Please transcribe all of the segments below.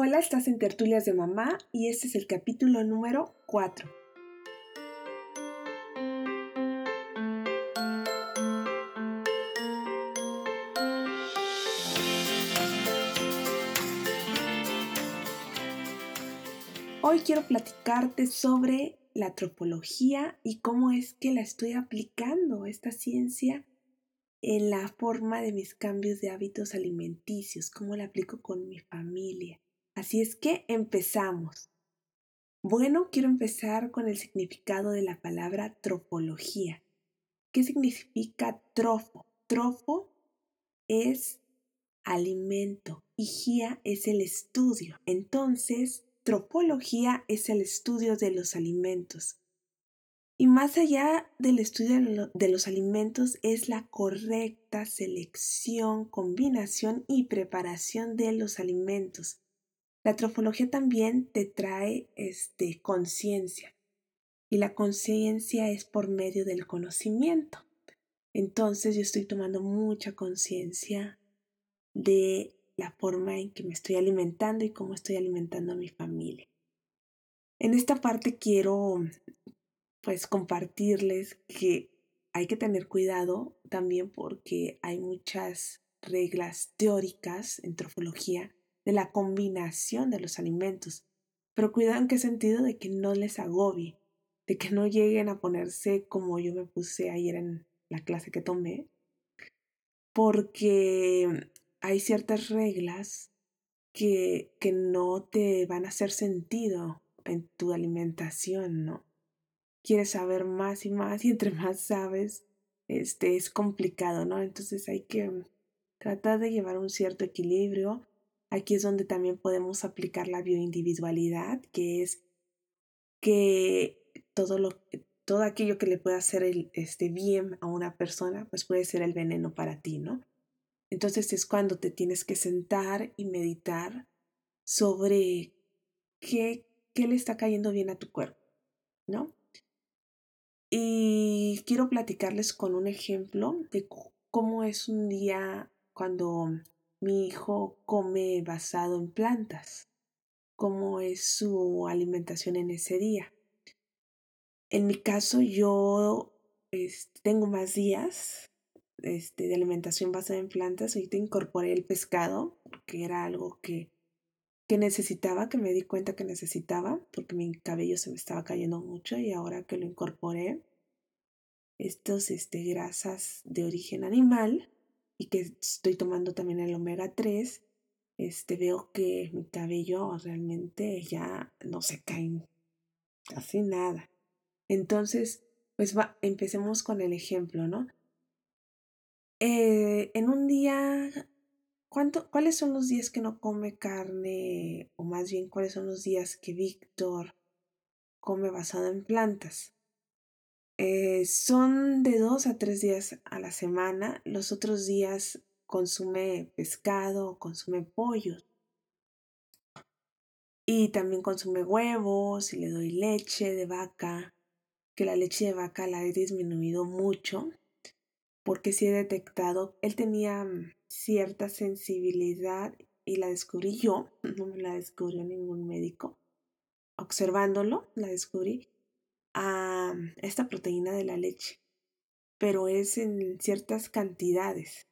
Hola, estás en Tertulias de Mamá y este es el capítulo número 4. Hoy quiero platicarte sobre la tropología y cómo es que la estoy aplicando, esta ciencia, en la forma de mis cambios de hábitos alimenticios, cómo la aplico con mi familia. Así es que empezamos. Bueno, quiero empezar con el significado de la palabra tropología. ¿Qué significa trofo? Trofo es alimento y gia es el estudio. Entonces, tropología es el estudio de los alimentos. Y más allá del estudio de los alimentos es la correcta selección, combinación y preparación de los alimentos. La trofología también te trae este, conciencia y la conciencia es por medio del conocimiento. Entonces yo estoy tomando mucha conciencia de la forma en que me estoy alimentando y cómo estoy alimentando a mi familia. En esta parte quiero pues compartirles que hay que tener cuidado también porque hay muchas reglas teóricas en trofología de la combinación de los alimentos. Pero cuidado en qué sentido de que no les agobie, de que no lleguen a ponerse como yo me puse ayer en la clase que tomé, porque hay ciertas reglas que, que no te van a hacer sentido en tu alimentación, ¿no? quieres saber más y más y entre más sabes, este es complicado, ¿no? Entonces hay que tratar de llevar un cierto equilibrio. Aquí es donde también podemos aplicar la bioindividualidad, que es que todo lo todo aquello que le pueda hacer este bien a una persona, pues puede ser el veneno para ti, ¿no? Entonces es cuando te tienes que sentar y meditar sobre qué, qué le está cayendo bien a tu cuerpo, ¿no? Y quiero platicarles con un ejemplo de cómo es un día cuando mi hijo come basado en plantas, cómo es su alimentación en ese día. En mi caso, yo tengo más días este, de alimentación basada en plantas. Ahorita incorporé el pescado, que era algo que que necesitaba, que me di cuenta que necesitaba, porque mi cabello se me estaba cayendo mucho y ahora que lo incorporé, estos este, grasas de origen animal y que estoy tomando también el omega 3, este, veo que mi cabello realmente ya no se cae casi nada. Entonces, pues va, empecemos con el ejemplo, ¿no? Eh, en un día ¿Cuáles son los días que no come carne? O más bien, ¿cuáles son los días que Víctor come basado en plantas? Eh, son de dos a tres días a la semana. Los otros días consume pescado, consume pollo. Y también consume huevos y le doy leche de vaca, que la leche de vaca la he disminuido mucho, porque si he detectado, él tenía mm, cierta sensibilidad y la descubrí yo, no me la descubrió ningún médico. Observándolo, la descubrí a esta proteína de la leche, pero es en ciertas cantidades.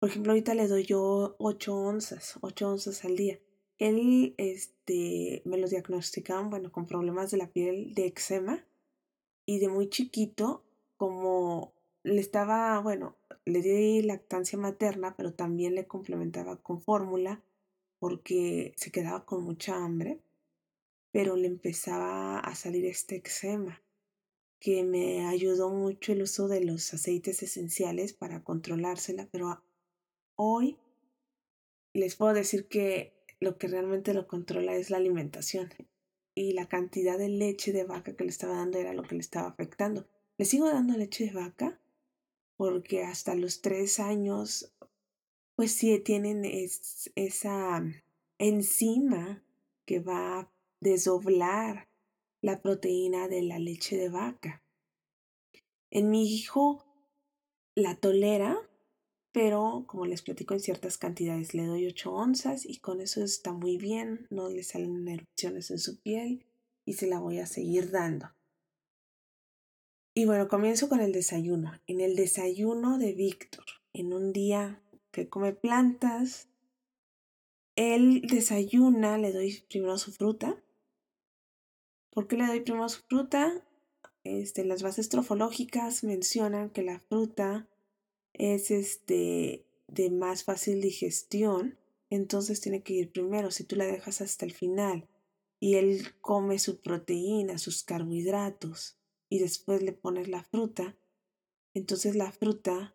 Por ejemplo, ahorita le doy yo 8 onzas, 8 onzas al día. Él este, me lo diagnosticaban, bueno, con problemas de la piel de eczema y de muy chiquito, como le estaba, bueno, le di lactancia materna, pero también le complementaba con fórmula porque se quedaba con mucha hambre, pero le empezaba a salir este eczema que me ayudó mucho el uso de los aceites esenciales para controlársela, pero hoy les puedo decir que lo que realmente lo controla es la alimentación y la cantidad de leche de vaca que le estaba dando era lo que le estaba afectando. Le sigo dando leche de vaca, porque hasta los tres años, pues sí tienen esa enzima que va desdoblar la proteína de la leche de vaca. En mi hijo la tolera, pero como les platico en ciertas cantidades, le doy 8 onzas y con eso está muy bien, no le salen erupciones en su piel y se la voy a seguir dando. Y bueno, comienzo con el desayuno. En el desayuno de Víctor, en un día que come plantas, él desayuna, le doy primero su fruta. ¿Por qué le doy primero su fruta? Este, las bases trofológicas mencionan que la fruta es este, de más fácil digestión, entonces tiene que ir primero. Si tú la dejas hasta el final y él come su proteína, sus carbohidratos y después le pones la fruta, entonces la fruta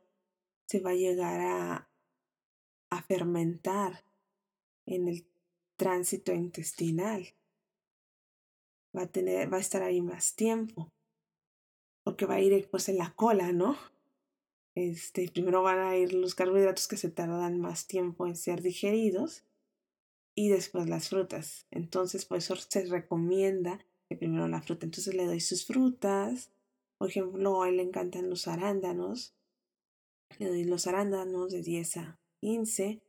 se va a llegar a, a fermentar en el tránsito intestinal. Va a, estar ahí más tiempo, porque va a ir pues en la cola, ¿no? Este, primero van a ir los carbohidratos que se tardan más tiempo en ser digeridos y después las frutas. Entonces, por eso se recomienda que primero la fruta. Entonces le doy sus frutas. Por ejemplo, a él le encantan los arándanos. Le doy los arándanos de 10 a 15.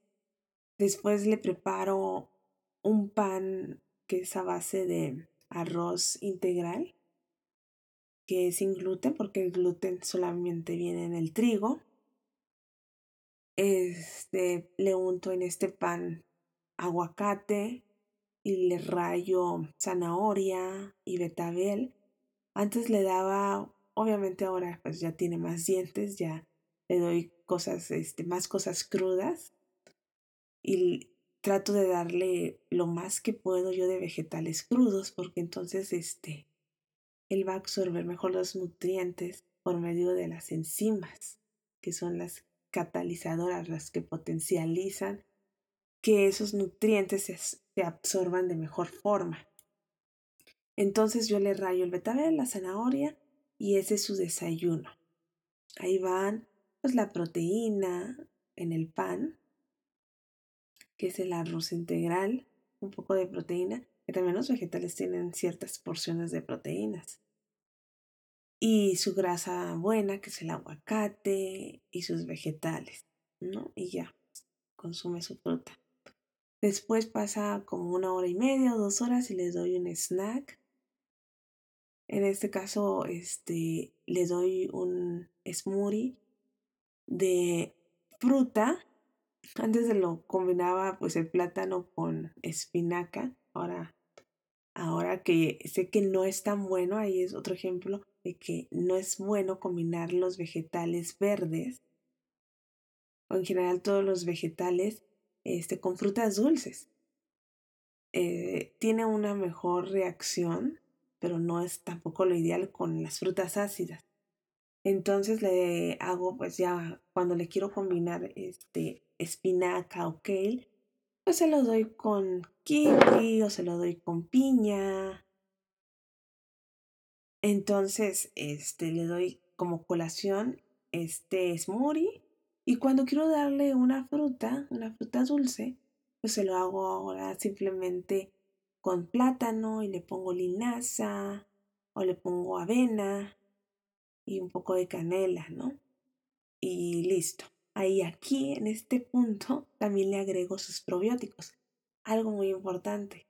Después le preparo un pan que es a base de arroz integral que es sin gluten, porque el gluten solamente viene en el trigo. Este, le unto en este pan aguacate y le rayo zanahoria y betabel. Antes le daba, obviamente ahora pues ya tiene más dientes, ya le doy cosas, este, más cosas crudas y trato de darle lo más que puedo yo de vegetales crudos porque entonces este él va a absorber mejor los nutrientes por medio de las enzimas, que son las catalizadoras, las que potencializan que esos nutrientes se, absorban de mejor forma. Entonces yo le rayo el betabel, la zanahoria y ese es su desayuno. Ahí van pues la proteína en el pan, que es el arroz integral, un poco de proteína que también los vegetales tienen ciertas porciones de proteínas. Y su grasa buena, que es el aguacate, y sus vegetales, ¿no? Y ya, consume su fruta. Después pasa como una hora y media o dos horas y les doy un snack. En este caso, este, le doy un smoothie de fruta. Antes de lo combinaba pues el plátano con espinaca. Ahora Ahora que sé que no es tan bueno, ahí es otro ejemplo de que no es bueno combinar los vegetales verdes o en general todos los vegetales este, con frutas dulces. Eh, tiene una mejor reacción, pero no es tampoco lo ideal con las frutas ácidas. Entonces le hago, pues ya cuando le quiero combinar este espinaca o kale, pues se lo doy con kiwi o se lo doy con piña. Entonces, este, le doy como colación este smoothie y cuando quiero darle una fruta, una fruta dulce, pues se lo hago ahora simplemente con plátano y le pongo linaza o le pongo avena y un poco de canela, ¿no? Y listo. Ahí aquí, en este punto, también le agrego sus probióticos. Algo muy importante.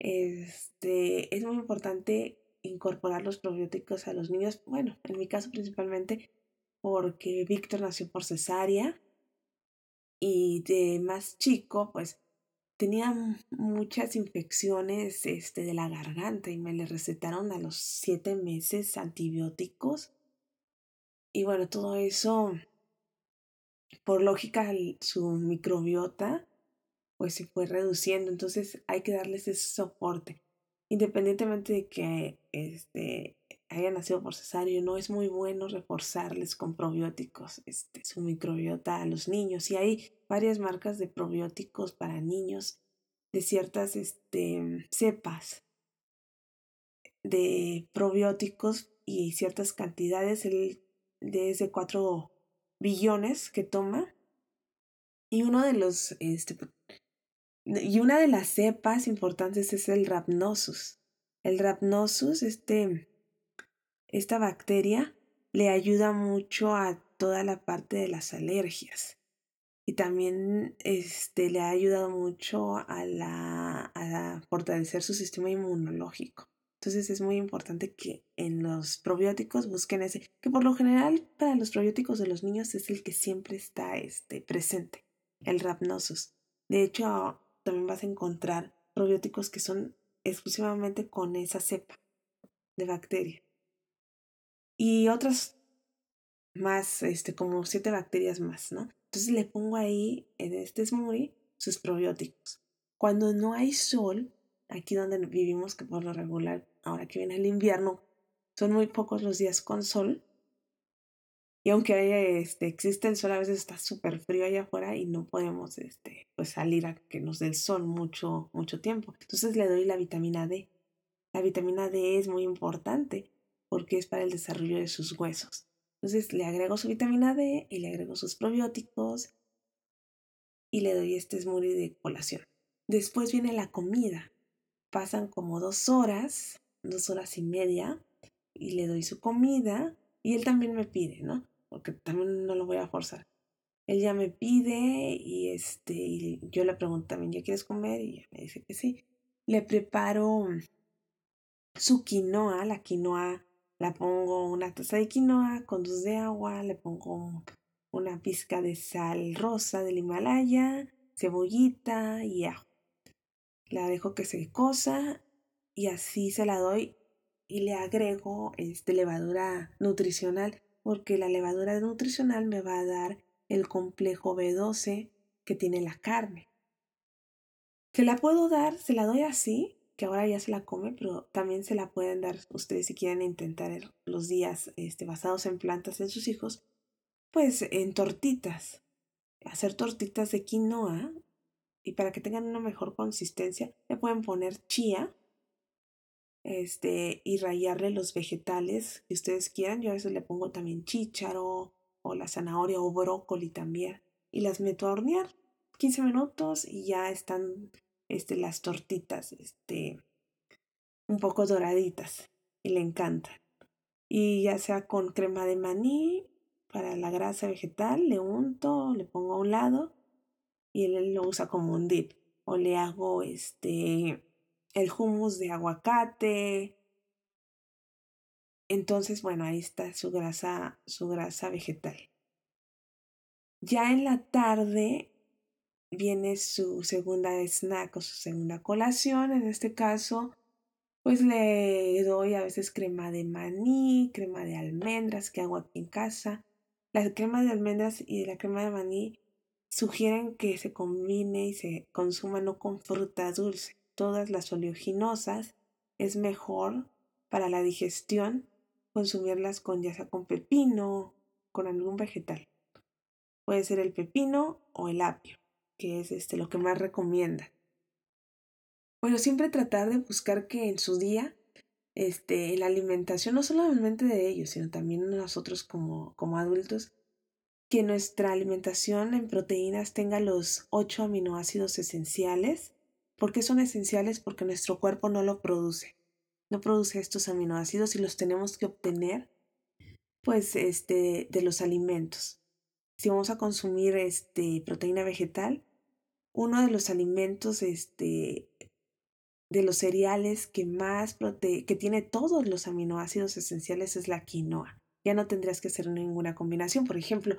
Este, es muy importante incorporar los probióticos a los niños. Bueno, en mi caso principalmente porque Víctor nació por cesárea y de más chico, pues tenía muchas infecciones este, de la garganta y me le recetaron a los siete meses antibióticos. Y bueno, todo eso por lógica su microbiota pues se fue reduciendo, entonces hay que darles ese soporte. Independientemente de que este, haya nacido por cesárea, no es muy bueno reforzarles con probióticos este, su microbiota a los niños. Y hay varias marcas de probióticos para niños de ciertas este, cepas de probióticos y ciertas cantidades. El de ese 4 billones que toma. Y uno de los, este, y una de las cepas importantes es el Rhamnosus. El Rhamnosus, este, esta bacteria, le ayuda mucho a toda la parte de las alergias. Y también este, le ha ayudado mucho a, la, a fortalecer su sistema inmunológico. Entonces es muy importante que en los probióticos busquen ese, que por lo general para los probióticos de los niños es el que siempre está este, presente, el Rhabnosus. De hecho, también vas a encontrar probióticos que son exclusivamente con esa cepa de bacteria. Y otras más, este, como siete bacterias más, ¿no? Entonces le pongo ahí en este smoothie sus probióticos. Cuando no hay sol, aquí donde vivimos, que por lo regular, ahora que viene el invierno, son muy pocos los días con sol. Y aunque este, existe el sol, a veces está súper frío allá afuera y no podemos este, pues salir a que nos dé el sol mucho, mucho tiempo. Entonces le doy la vitamina D. La vitamina D es muy importante porque es para el desarrollo de sus huesos. Entonces le agrego su vitamina D y le agrego sus probióticos y le doy este smoothie de colación. Después viene la comida. Pasan como dos horas, dos horas y media, y le doy su comida y él también me pide, ¿no? Porque también no lo voy a forzar. Él ya me pide y este, yo le pregunto también, ¿ya quieres comer? Y ella me dice que sí. Le preparo su quinoa, la quinoa la pongo una taza de quinoa con dos de agua, le pongo una pizca de sal rosa del Himalaya, cebollita y ajo. La dejo que se cosa y así se la doy y le agrego este, levadura nutricional porque la levadura nutricional me va a dar el complejo B12 que tiene la carne. Se la puedo dar, se la doy así que ahora ya se la come, pero también se la pueden dar ustedes si quieren intentar los días este, basados en plantas en sus hijos, pues en tortitas. Hacer tortitas de quinoa y para que tengan una mejor consistencia le pueden poner chía este, y rayarle los vegetales que ustedes quieran. Yo a veces le pongo también chícharo o la zanahoria o brócoli también y las meto a hornear 15 minutos y ya están este, las tortitas, este, un poco doraditas y le encantan. Y ya sea con crema de maní para la grasa vegetal, le unto, le pongo a un lado y él lo usa como un dip. O le hago este el hummus de aguacate. Entonces, bueno, ahí está su grasa, su grasa vegetal. Ya en la tarde viene su segunda snack o su segunda colación. En este caso, pues le doy a veces crema de maní, crema de almendras que hago aquí en casa. La crema de almendras y la crema de maní sugieren que se combine y se consuma no con fruta dulce. Todas las oleaginosas es mejor para la digestión consumirlas con ya sea con pepino, con algún vegetal. Puede ser el pepino o el apio que es este, lo que más recomienda. Bueno, siempre tratar de buscar que en su día este, la alimentación, no solamente de ellos, sino también nosotros como, como adultos, que nuestra alimentación en proteínas tenga los ocho aminoácidos esenciales. ¿Por qué son esenciales? Porque nuestro cuerpo no lo produce. No produce estos aminoácidos y los tenemos que obtener pues este de los alimentos. Si vamos a consumir este proteína vegetal, uno de los alimentos este, de los cereales que más prote que tiene todos los aminoácidos esenciales es la quinoa. Ya no tendrías que hacer ninguna combinación. Por ejemplo,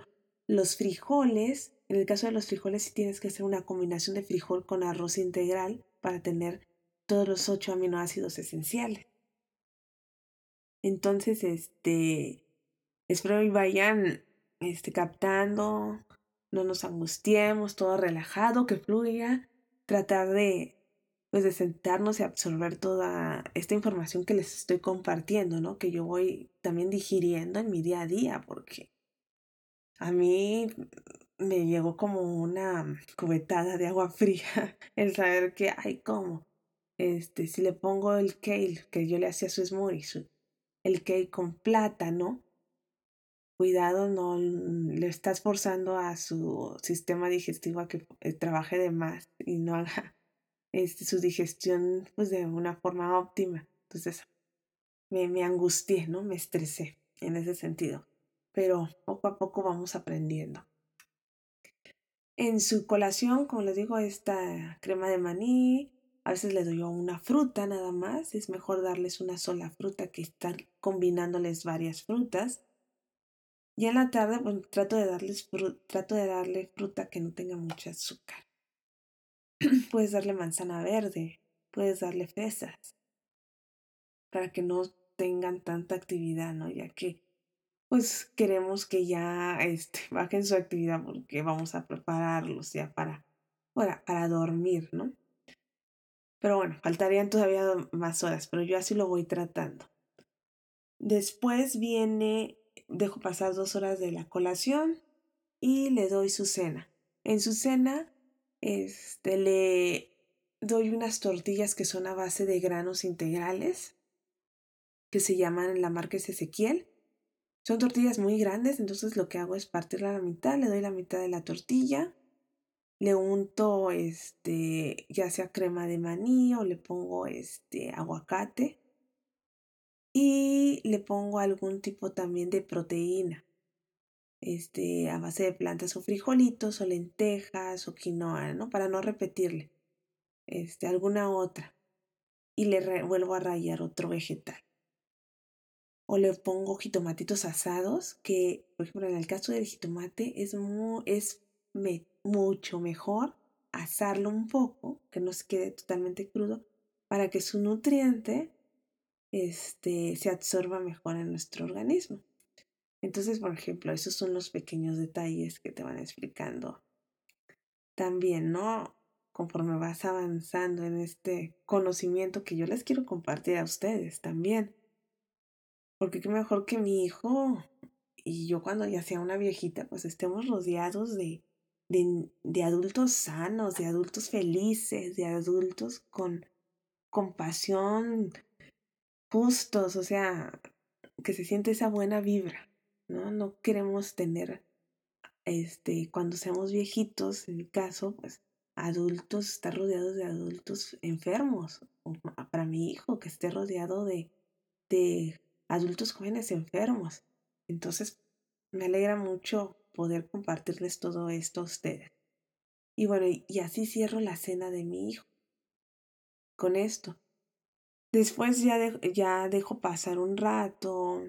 los frijoles, en el caso de los frijoles, sí tienes que hacer una combinación de frijol con arroz integral para tener todos los ocho aminoácidos esenciales. Entonces, este, espero y vayan este, captando no nos angustiemos, todo relajado, que fluya, tratar de pues de sentarnos y absorber toda esta información que les estoy compartiendo, ¿no? Que yo voy también digiriendo en mi día a día, porque a mí me llegó como una cubetada de agua fría el saber que, ay, ¿cómo? Este, si le pongo el kale, que yo le hacía su smoothie, el kale con plátano, cuidado, no le estás forzando a su sistema digestivo a que eh, trabaje de más y no haga este, su digestión pues de una forma óptima. Entonces me, me angustié, ¿no? Me estresé en ese sentido. pero poco a poco vamos aprendiendo. En su colación, como les digo, esta crema de maní, a veces le doy una fruta nada más. Es mejor darles una sola fruta que estar combinándoles varias frutas. Y en la tarde, bueno, trato de darles trato de darle fruta que no tenga mucho azúcar. puedes darle manzana verde, puedes darle fresas, para que no tengan tanta actividad, ¿no? Ya que pues queremos que ya este, bajen su actividad porque vamos a prepararlos ya para, para, para dormir, ¿no? Pero bueno, faltarían todavía más horas, pero yo así lo voy tratando. Después viene, dejo pasar dos horas de la colación y le doy su cena. En su cena, este, le doy unas tortillas que son a base de granos integrales, que se llaman la marca Ezequiel. Son tortillas muy grandes, entonces lo que hago es partirla a la mitad, le doy la mitad de la tortilla, le unto este, ya sea crema de maní o le pongo este aguacate y le pongo algún tipo también de proteína. Este, a base de plantas o frijolitos o lentejas o quinoa, ¿no? Para no repetirle. Este, alguna otra. Y le vuelvo a rayar otro vegetal. O le pongo jitomatitos asados, que, por ejemplo, en el caso del jitomate es, es mucho mejor asarlo un poco, que no se quede totalmente crudo, para que su nutriente este, se absorba mejor en nuestro organismo. Entonces, por ejemplo, esos son los pequeños detalles que te van explicando. También, ¿no? Conforme vas avanzando en este conocimiento que yo les quiero compartir a ustedes también. Porque qué mejor que mi hijo y yo cuando ya sea una viejita, pues estemos rodeados de de, adultos sanos, de adultos felices, de adultos con compasión, justos, o sea, que se siente esa buena vibra, ¿no? No queremos tener, este, cuando seamos viejitos, en mi caso, pues, adultos, estar rodeados de adultos enfermos, para mi hijo, que esté rodeado de, de adultos jóvenes enfermos. Entonces, me alegra mucho poder compartirles todo esto a ustedes. Y bueno, y así cierro la cena de mi hijo. Con esto. Después ya, ya dejo pasar un rato,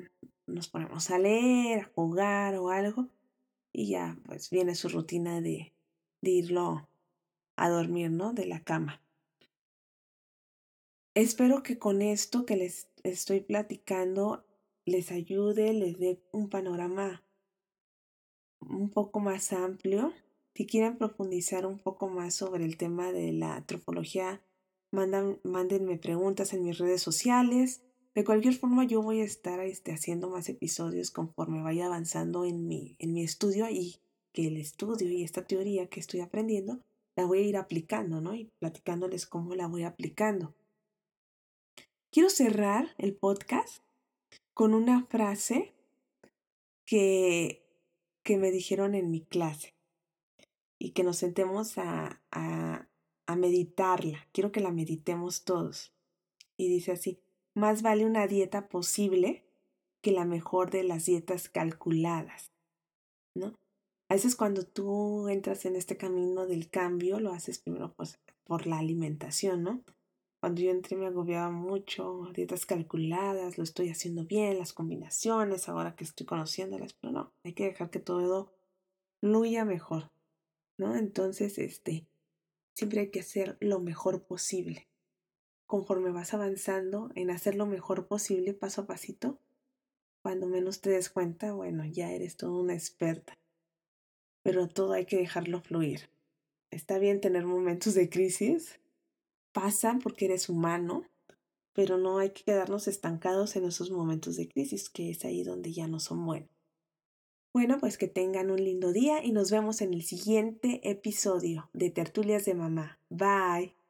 nos ponemos a leer, a jugar o algo, y ya pues viene su rutina de, de irlo a dormir, ¿no? De la cama. Espero que con esto que les estoy platicando les ayude, les dé un panorama un poco más amplio. Si quieren profundizar un poco más sobre el tema de la antropología, mandan, mándenme preguntas en mis redes sociales. De cualquier forma, yo voy a estar este, haciendo más episodios conforme vaya avanzando en mi, en mi estudio y que el estudio y esta teoría que estoy aprendiendo la voy a ir aplicando, ¿no? Y platicándoles cómo la voy aplicando. Quiero cerrar el podcast con una frase que que me dijeron en mi clase y que nos sentemos a, a, a meditarla. Quiero que la meditemos todos. Y dice así, más vale una dieta posible que la mejor de las dietas calculadas, ¿no? A veces cuando tú entras en este camino del cambio, lo haces primero pues, por la alimentación, ¿no? Cuando yo entré me agobiaba mucho, dietas calculadas, lo estoy haciendo bien, las combinaciones, ahora que estoy conociéndolas, pero no, hay que dejar que todo fluya mejor, ¿no? Entonces, este, siempre hay que hacer lo mejor posible. Conforme vas avanzando en hacer lo mejor posible paso a pasito, cuando menos te des cuenta, bueno, ya eres toda una experta. Pero todo hay que dejarlo fluir. Está bien tener momentos de crisis, pasan porque eres humano, pero no hay que quedarnos estancados en esos momentos de crisis, que es ahí donde ya no son buenos. Bueno, pues que tengan un lindo día y nos vemos en el siguiente episodio de Tertulias de Mamá. Bye.